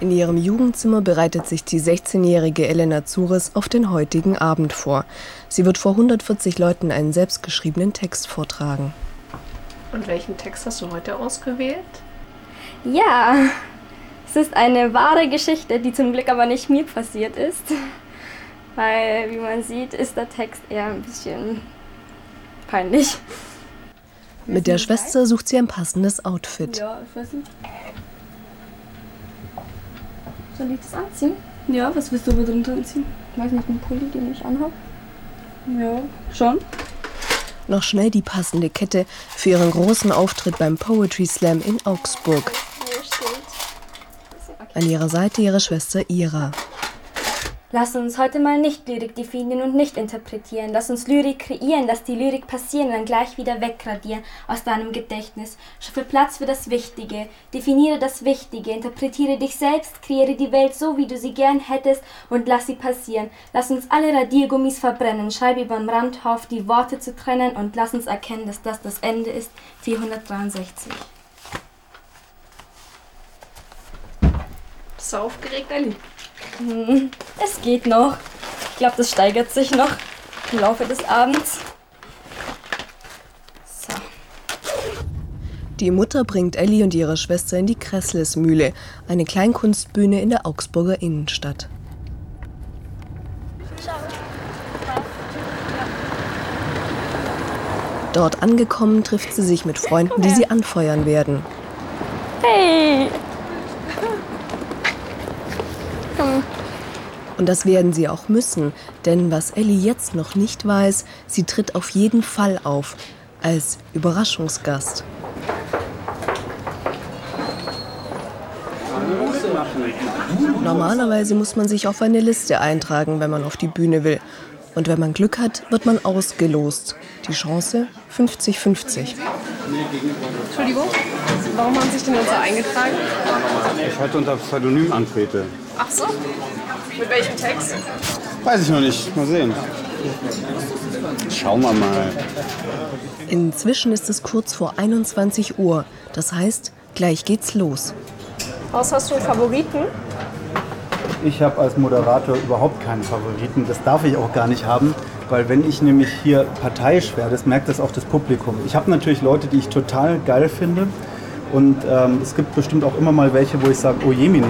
In ihrem Jugendzimmer bereitet sich die 16-jährige Elena Zures auf den heutigen Abend vor. Sie wird vor 140 Leuten einen selbstgeschriebenen Text vortragen. Und welchen Text hast du heute ausgewählt? Ja, es ist eine wahre Geschichte, die zum Glück aber nicht mir passiert ist. Weil, wie man sieht, ist der Text eher ein bisschen peinlich. Mit der Schwester sucht sie ein passendes Outfit. Ja, ich weiß nicht. Soll ich das anziehen? Ja, was willst du aber drunter anziehen? Ich weiß nicht, einen Pulli, den ich anhabe. Ja, schon. Noch schnell die passende Kette für ihren großen Auftritt beim Poetry Slam in Augsburg. An ihrer Seite ihre Schwester Ira. Lass uns heute mal nicht Lyrik definieren und nicht interpretieren. Lass uns Lyrik kreieren, lass die Lyrik passieren und dann gleich wieder wegradieren aus deinem Gedächtnis. Schaffe Platz für das Wichtige. Definiere das Wichtige. Interpretiere dich selbst. Kreiere die Welt so, wie du sie gern hättest und lass sie passieren. Lass uns alle Radiergummis verbrennen. Schreibe überm Rand auf, die Worte zu trennen und lass uns erkennen, dass das das Ende ist. 463. Bist du aufgeregt, Ellie? Hm, es geht noch. Ich glaube, das steigert sich noch im Laufe des Abends. So. Die Mutter bringt Ellie und ihre Schwester in die Kresslesmühle, eine Kleinkunstbühne in der Augsburger Innenstadt. Dort angekommen trifft sie sich mit Freunden, die sie anfeuern werden. Hey! Und das werden sie auch müssen, denn was Ellie jetzt noch nicht weiß, sie tritt auf jeden Fall auf als Überraschungsgast. Normalerweise muss man sich auf eine Liste eintragen, wenn man auf die Bühne will. Und wenn man Glück hat, wird man ausgelost. Die Chance 50-50. Entschuldigung, warum haben Sie sich denn jetzt eingetragen? Ich heute unter Pseudonym antrete. Ach so? Mit welchem Text? Weiß ich noch nicht. Mal sehen. Schauen wir mal. Inzwischen ist es kurz vor 21 Uhr. Das heißt, gleich geht's los. Was hast du einen Favoriten? Ich habe als Moderator überhaupt keinen Favoriten. Das darf ich auch gar nicht haben, weil wenn ich nämlich hier parteiisch werde, das merkt das auch das Publikum. Ich habe natürlich Leute, die ich total geil finde. Und ähm, es gibt bestimmt auch immer mal welche, wo ich sage, oh Jemine.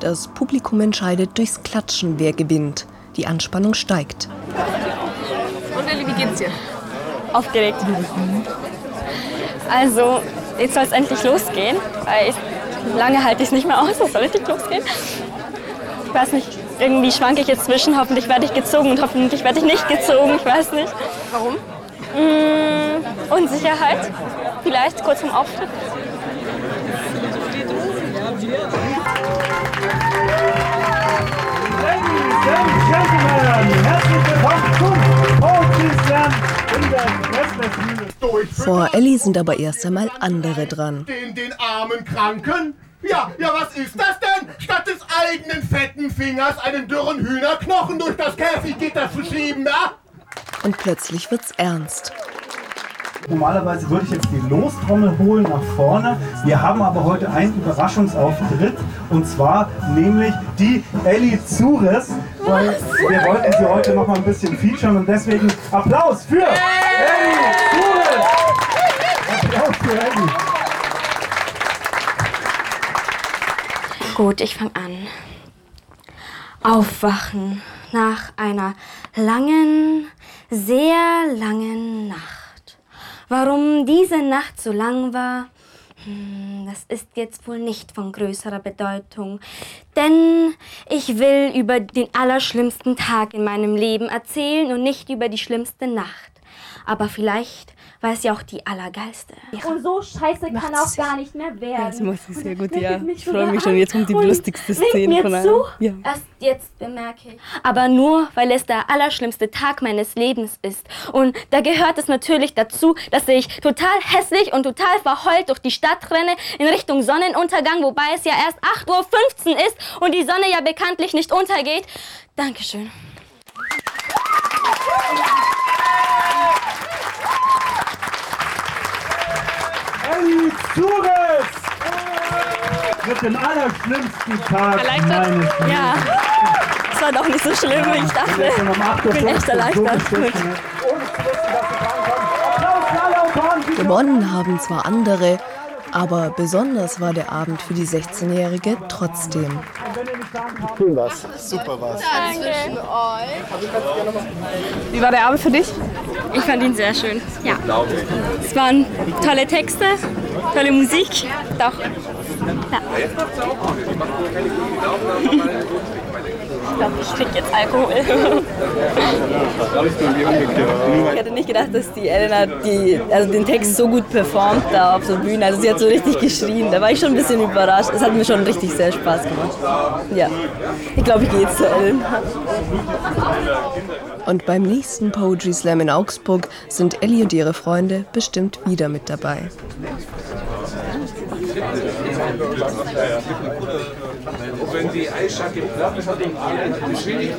Das Publikum entscheidet durchs Klatschen, wer gewinnt. Die Anspannung steigt. Und Ellie, wie geht's dir? Aufgeregt. Also, jetzt soll es endlich losgehen, weil ich, lange halte ich es nicht mehr aus, es soll richtig losgehen. Ich weiß nicht, irgendwie schwanke ich jetzt zwischen, hoffentlich werde ich gezogen und hoffentlich werde ich nicht gezogen, ich weiß nicht. Warum? Mmh, Unsicherheit, vielleicht kurz vorm Auftritt. Vor Ellie sind aber erst einmal andere dran. Den, den armen Kranken? Ja, ja, was ist das denn? Statt des eigenen fetten Fingers einen dürren Hühnerknochen durch das Käfiggitter zu schieben, ja? Und plötzlich wird's ernst. Normalerweise würde ich jetzt die Lostrommel holen nach vorne. Wir haben aber heute einen Überraschungsauftritt und zwar nämlich die Ellie Zures, weil wir wollten sie heute noch mal ein bisschen featuren und deswegen Applaus für Ellie Zures! Ellie! Gut, ich fange an. Aufwachen nach einer langen, sehr langen Nacht. Warum diese Nacht so lang war, hm, das ist jetzt wohl nicht von größerer Bedeutung. Denn ich will über den allerschlimmsten Tag in meinem Leben erzählen und nicht über die schlimmste Nacht. Aber vielleicht war es ja auch die allergeilste. Und so scheiße kann auch gar nicht mehr werden. Das macht sie sehr gut, ja. Ich freue mich schon, jetzt kommt die lustigste Szene mir von allen. zu. Ja. Erst jetzt bemerke ich. Aber nur, weil es der allerschlimmste Tag meines Lebens ist. Und da gehört es natürlich dazu, dass ich total hässlich und total verheult durch die Stadt renne in Richtung Sonnenuntergang, wobei es ja erst 8.15 Uhr ist und die Sonne ja bekanntlich nicht untergeht. Dankeschön. Wird den allerschlimmsten Tag Erleichtert? meines Lebens. Ja, es war doch nicht so schlimm, wie ich dachte. Jetzt 8 Uhr Ich bin echt erleichtert. Gewonnen haben zwar andere, aber besonders war der Abend für die 16-Jährige trotzdem. Wie war der Abend für dich? Ich fand ihn sehr schön. Ja. Es waren tolle Texte, tolle Musik. Doch. Ich glaube, ich krieg jetzt Alkohol. Ich hätte nicht gedacht, dass die Elena die, also den Text so gut performt da auf der Bühne. Also sie hat so richtig geschrien. Da war ich schon ein bisschen überrascht. Es hat mir schon richtig sehr Spaß gemacht. Ja, ich glaube, ich gehe jetzt zu Elena. Und beim nächsten Poetry Slam in Augsburg sind Ellie und ihre Freunde bestimmt wieder mit dabei. Wenn die Eisschacke platt hat, dann geschwindig